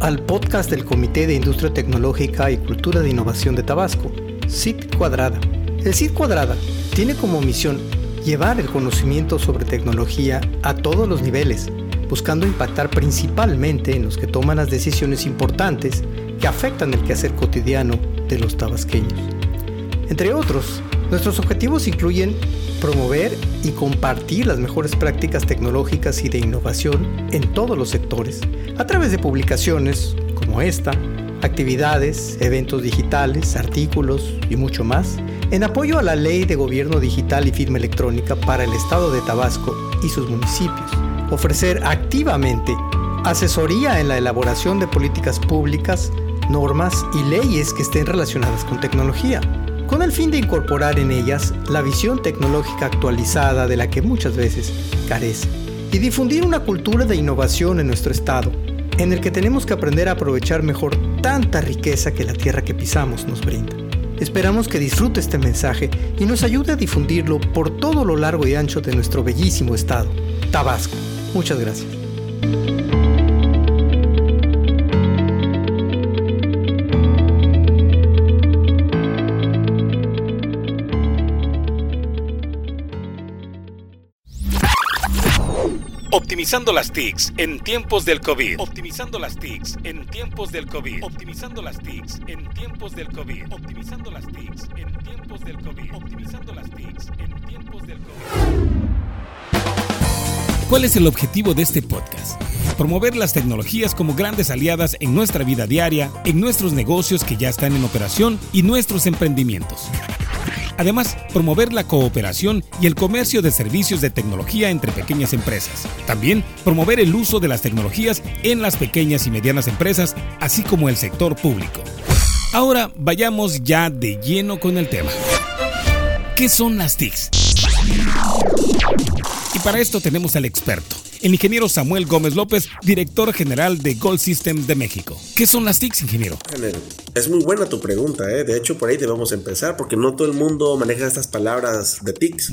al podcast del Comité de Industria Tecnológica y Cultura de Innovación de Tabasco, CIT Cuadrada. El CIT Cuadrada tiene como misión llevar el conocimiento sobre tecnología a todos los niveles, buscando impactar principalmente en los que toman las decisiones importantes que afectan el quehacer cotidiano de los tabasqueños. Entre otros, nuestros objetivos incluyen promover y compartir las mejores prácticas tecnológicas y de innovación en todos los sectores, a través de publicaciones como esta, actividades, eventos digitales, artículos y mucho más, en apoyo a la Ley de Gobierno Digital y Firma Electrónica para el Estado de Tabasco y sus municipios. Ofrecer activamente asesoría en la elaboración de políticas públicas, normas y leyes que estén relacionadas con tecnología con el fin de incorporar en ellas la visión tecnológica actualizada de la que muchas veces carece, y difundir una cultura de innovación en nuestro estado, en el que tenemos que aprender a aprovechar mejor tanta riqueza que la tierra que pisamos nos brinda. Esperamos que disfrute este mensaje y nos ayude a difundirlo por todo lo largo y ancho de nuestro bellísimo estado, Tabasco. Muchas gracias. Optimizando las TICs en tiempos del COVID. Optimizando las TICs en tiempos del COVID. Optimizando las TICs en tiempos del COVID. Optimizando las TICs en tiempos del COVID. Optimizando las TICs en tiempos del COVID. ¿Cuál es el objetivo de este podcast? Promover las tecnologías como grandes aliadas en nuestra vida diaria, en nuestros negocios que ya están en operación y nuestros emprendimientos. Además, promover la cooperación y el comercio de servicios de tecnología entre pequeñas empresas. También promover el uso de las tecnologías en las pequeñas y medianas empresas, así como el sector público. Ahora vayamos ya de lleno con el tema. ¿Qué son las TICs? Y para esto tenemos al experto, el ingeniero Samuel Gómez López, director general de Gold System de México. ¿Qué son las TICs, ingeniero? Es muy buena tu pregunta, ¿eh? de hecho por ahí debemos empezar, porque no todo el mundo maneja estas palabras de TICs.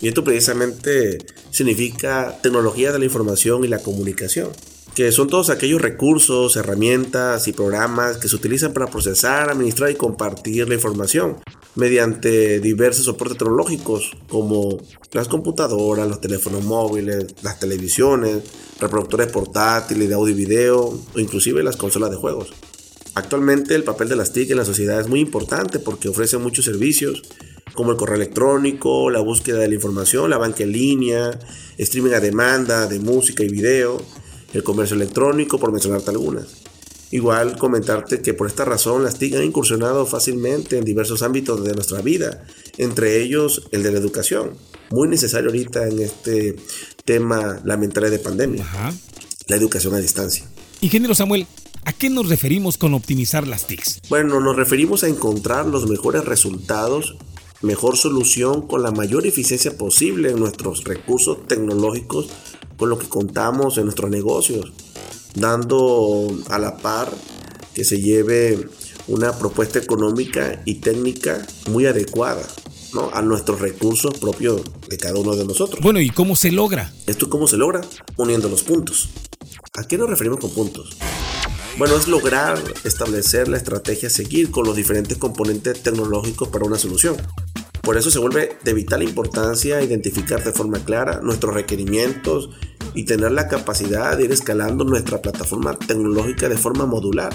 Y esto precisamente significa tecnología de la información y la comunicación que son todos aquellos recursos, herramientas y programas que se utilizan para procesar, administrar y compartir la información mediante diversos soportes tecnológicos como las computadoras, los teléfonos móviles, las televisiones, reproductores portátiles de audio y video o inclusive las consolas de juegos. Actualmente el papel de las TIC en la sociedad es muy importante porque ofrece muchos servicios como el correo electrónico, la búsqueda de la información, la banca en línea, streaming a demanda de música y video, el comercio electrónico, por mencionarte algunas. Igual comentarte que por esta razón las TIC han incursionado fácilmente en diversos ámbitos de nuestra vida, entre ellos el de la educación, muy necesario ahorita en este tema lamentable de pandemia, la educación a distancia. Ingeniero Samuel, ¿A qué nos referimos con optimizar las TICs? Bueno, nos referimos a encontrar los mejores resultados, mejor solución con la mayor eficiencia posible en nuestros recursos tecnológicos con lo que contamos en nuestros negocios dando a la par que se lleve una propuesta económica y técnica muy adecuada ¿no? a nuestros recursos propios de cada uno de nosotros. Bueno, ¿y cómo se logra? ¿Esto cómo se logra? Uniendo los puntos. ¿A qué nos referimos con puntos? Bueno, es lograr establecer la estrategia a seguir con los diferentes componentes tecnológicos para una solución. Por eso se vuelve de vital importancia identificar de forma clara nuestros requerimientos y tener la capacidad de ir escalando nuestra plataforma tecnológica de forma modular.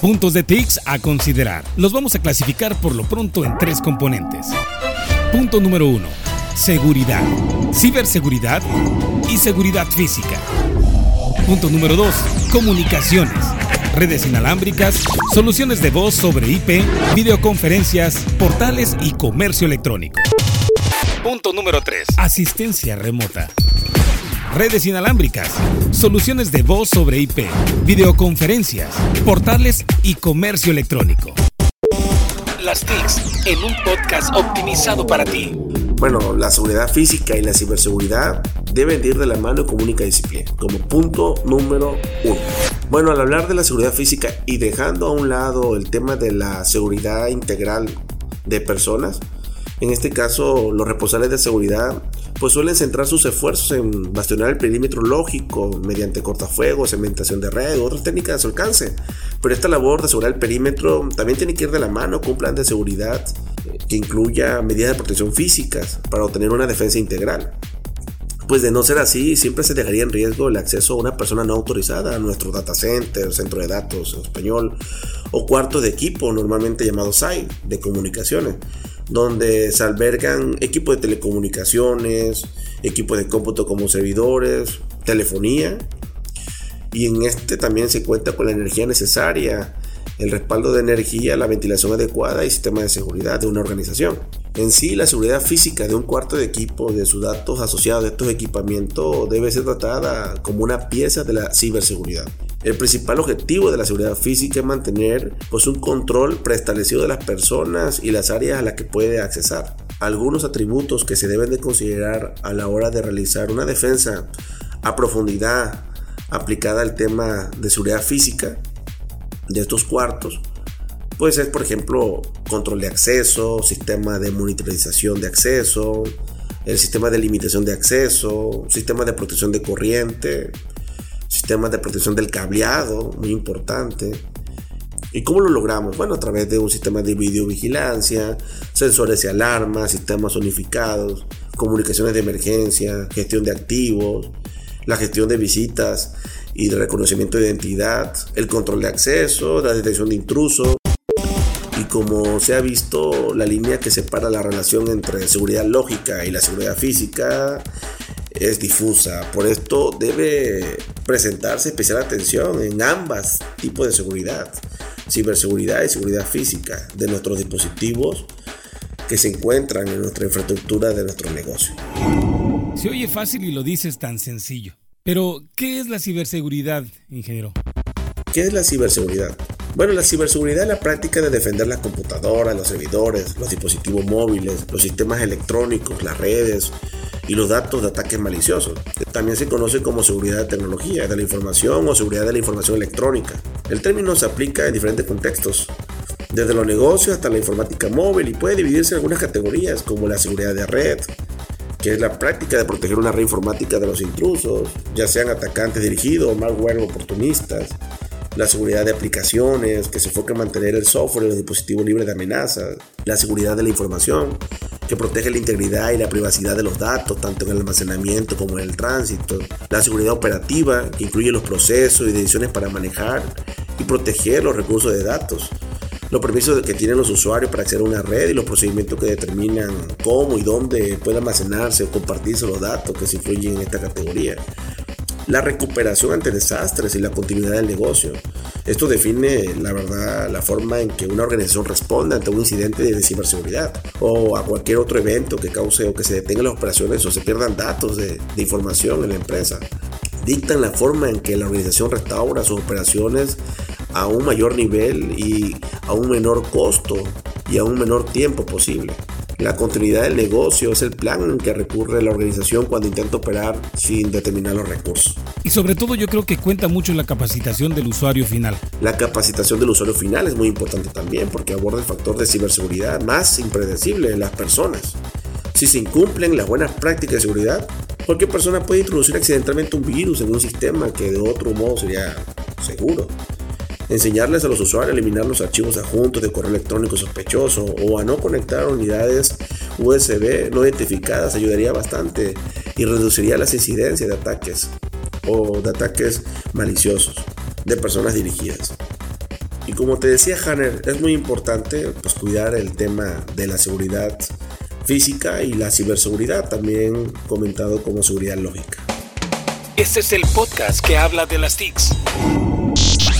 Puntos de TICS a considerar. Los vamos a clasificar por lo pronto en tres componentes. Punto número uno. Seguridad, ciberseguridad y seguridad física. Punto número 2. Comunicaciones. Redes inalámbricas, soluciones de voz sobre IP, videoconferencias, portales y comercio electrónico. Punto número 3. Asistencia remota redes inalámbricas, soluciones de voz sobre IP, videoconferencias, portales y comercio electrónico. Las TICs en un podcast optimizado para ti. Bueno, la seguridad física y la ciberseguridad deben ir de la mano con única disciplina, como punto número uno. Bueno, al hablar de la seguridad física y dejando a un lado el tema de la seguridad integral de personas, en este caso los responsables de seguridad pues suelen centrar sus esfuerzos en bastionar el perímetro lógico mediante cortafuegos, cementación de red u otras técnicas a su alcance. Pero esta labor de asegurar el perímetro también tiene que ir de la mano con un plan de seguridad que incluya medidas de protección físicas para obtener una defensa integral. Pues de no ser así, siempre se dejaría en riesgo el acceso a una persona no autorizada a nuestro data center, centro de datos en español, o cuarto de equipo, normalmente llamado SAI, de comunicaciones, donde se albergan equipos de telecomunicaciones, equipos de cómputo como servidores, telefonía, y en este también se cuenta con la energía necesaria el respaldo de energía, la ventilación adecuada y sistema de seguridad de una organización. En sí, la seguridad física de un cuarto de equipo, de sus datos asociados a estos equipamientos, debe ser tratada como una pieza de la ciberseguridad. El principal objetivo de la seguridad física es mantener pues, un control preestablecido de las personas y las áreas a las que puede accesar. Algunos atributos que se deben de considerar a la hora de realizar una defensa a profundidad aplicada al tema de seguridad física de estos cuartos, pues es por ejemplo control de acceso, sistema de monitorización de acceso, el sistema de limitación de acceso, sistema de protección de corriente, sistema de protección del cableado, muy importante. ¿Y cómo lo logramos? Bueno, a través de un sistema de videovigilancia, sensores y alarmas, sistemas unificados, comunicaciones de emergencia, gestión de activos, la gestión de visitas y de reconocimiento de identidad, el control de acceso, la detección de intrusos. Y como se ha visto, la línea que separa la relación entre seguridad lógica y la seguridad física es difusa. Por esto debe presentarse especial atención en ambas tipos de seguridad, ciberseguridad y seguridad física de nuestros dispositivos que se encuentran en nuestra infraestructura de nuestro negocio. Se oye fácil y lo dices tan sencillo. Pero, ¿qué es la ciberseguridad, ingeniero? ¿Qué es la ciberseguridad? Bueno, la ciberseguridad es la práctica de defender las computadoras, los servidores, los dispositivos móviles, los sistemas electrónicos, las redes y los datos de ataques maliciosos. También se conoce como seguridad de tecnología, de la información o seguridad de la información electrónica. El término se aplica en diferentes contextos, desde los negocios hasta la informática móvil y puede dividirse en algunas categorías como la seguridad de red, que es la práctica de proteger una red informática de los intrusos, ya sean atacantes dirigidos malware oportunistas, la seguridad de aplicaciones, que se enfoca en mantener el software y los dispositivos libres de amenazas, la seguridad de la información, que protege la integridad y la privacidad de los datos, tanto en el almacenamiento como en el tránsito, la seguridad operativa, que incluye los procesos y decisiones para manejar y proteger los recursos de datos, los permisos que tienen los usuarios para acceder a una red y los procedimientos que determinan cómo y dónde pueden almacenarse o compartirse los datos que se influyen en esta categoría. La recuperación ante desastres y la continuidad del negocio. Esto define, la verdad, la forma en que una organización responde ante un incidente de ciberseguridad o a cualquier otro evento que cause o que se detengan las operaciones o se pierdan datos de, de información en la empresa. Dictan la forma en que la organización restaura sus operaciones a un mayor nivel y a un menor costo y a un menor tiempo posible. La continuidad del negocio es el plan en que recurre la organización cuando intenta operar sin determinar los recursos. Y sobre todo yo creo que cuenta mucho la capacitación del usuario final. La capacitación del usuario final es muy importante también porque aborda el factor de ciberseguridad más impredecible en las personas. Si se incumplen las buenas prácticas de seguridad, cualquier persona puede introducir accidentalmente un virus en un sistema que de otro modo sería seguro. Enseñarles a los usuarios a eliminar los archivos adjuntos de correo electrónico sospechoso o a no conectar unidades USB no identificadas ayudaría bastante y reduciría las incidencias de ataques o de ataques maliciosos de personas dirigidas. Y como te decía Hanner, es muy importante pues, cuidar el tema de la seguridad física y la ciberseguridad, también comentado como seguridad lógica. Este es el podcast que habla de las TICs.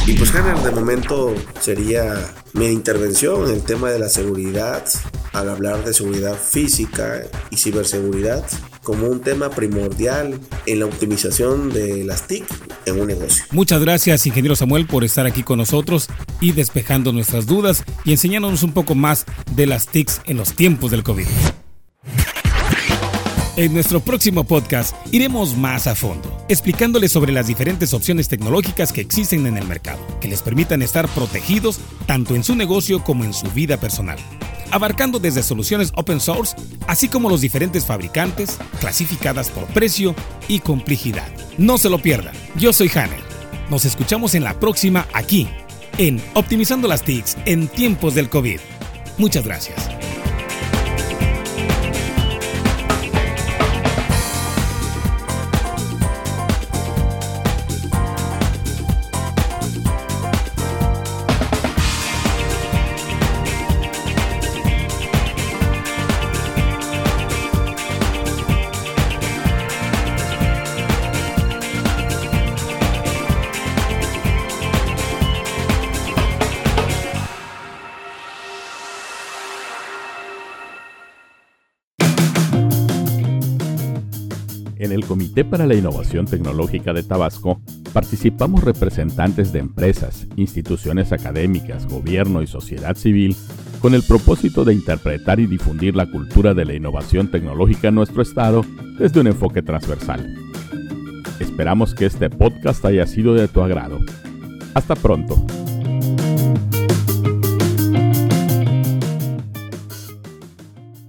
Y pues Hanner, de momento sería mi intervención en el tema de la seguridad, al hablar de seguridad física y ciberseguridad como un tema primordial en la optimización de las TIC en un negocio. Muchas gracias, ingeniero Samuel, por estar aquí con nosotros y despejando nuestras dudas y enseñándonos un poco más de las TICs en los tiempos del COVID. En nuestro próximo podcast iremos más a fondo, explicándoles sobre las diferentes opciones tecnológicas que existen en el mercado, que les permitan estar protegidos tanto en su negocio como en su vida personal. abarcando desde soluciones open source, así como los diferentes fabricantes, clasificadas por precio y complejidad. No se lo pierdan, yo soy Hanner. Nos escuchamos en la próxima aquí, en Optimizando las TICs en tiempos del COVID. Muchas gracias. El Comité para la Innovación Tecnológica de Tabasco participamos representantes de empresas, instituciones académicas, gobierno y sociedad civil con el propósito de interpretar y difundir la cultura de la innovación tecnológica en nuestro estado desde un enfoque transversal. Esperamos que este podcast haya sido de tu agrado. Hasta pronto.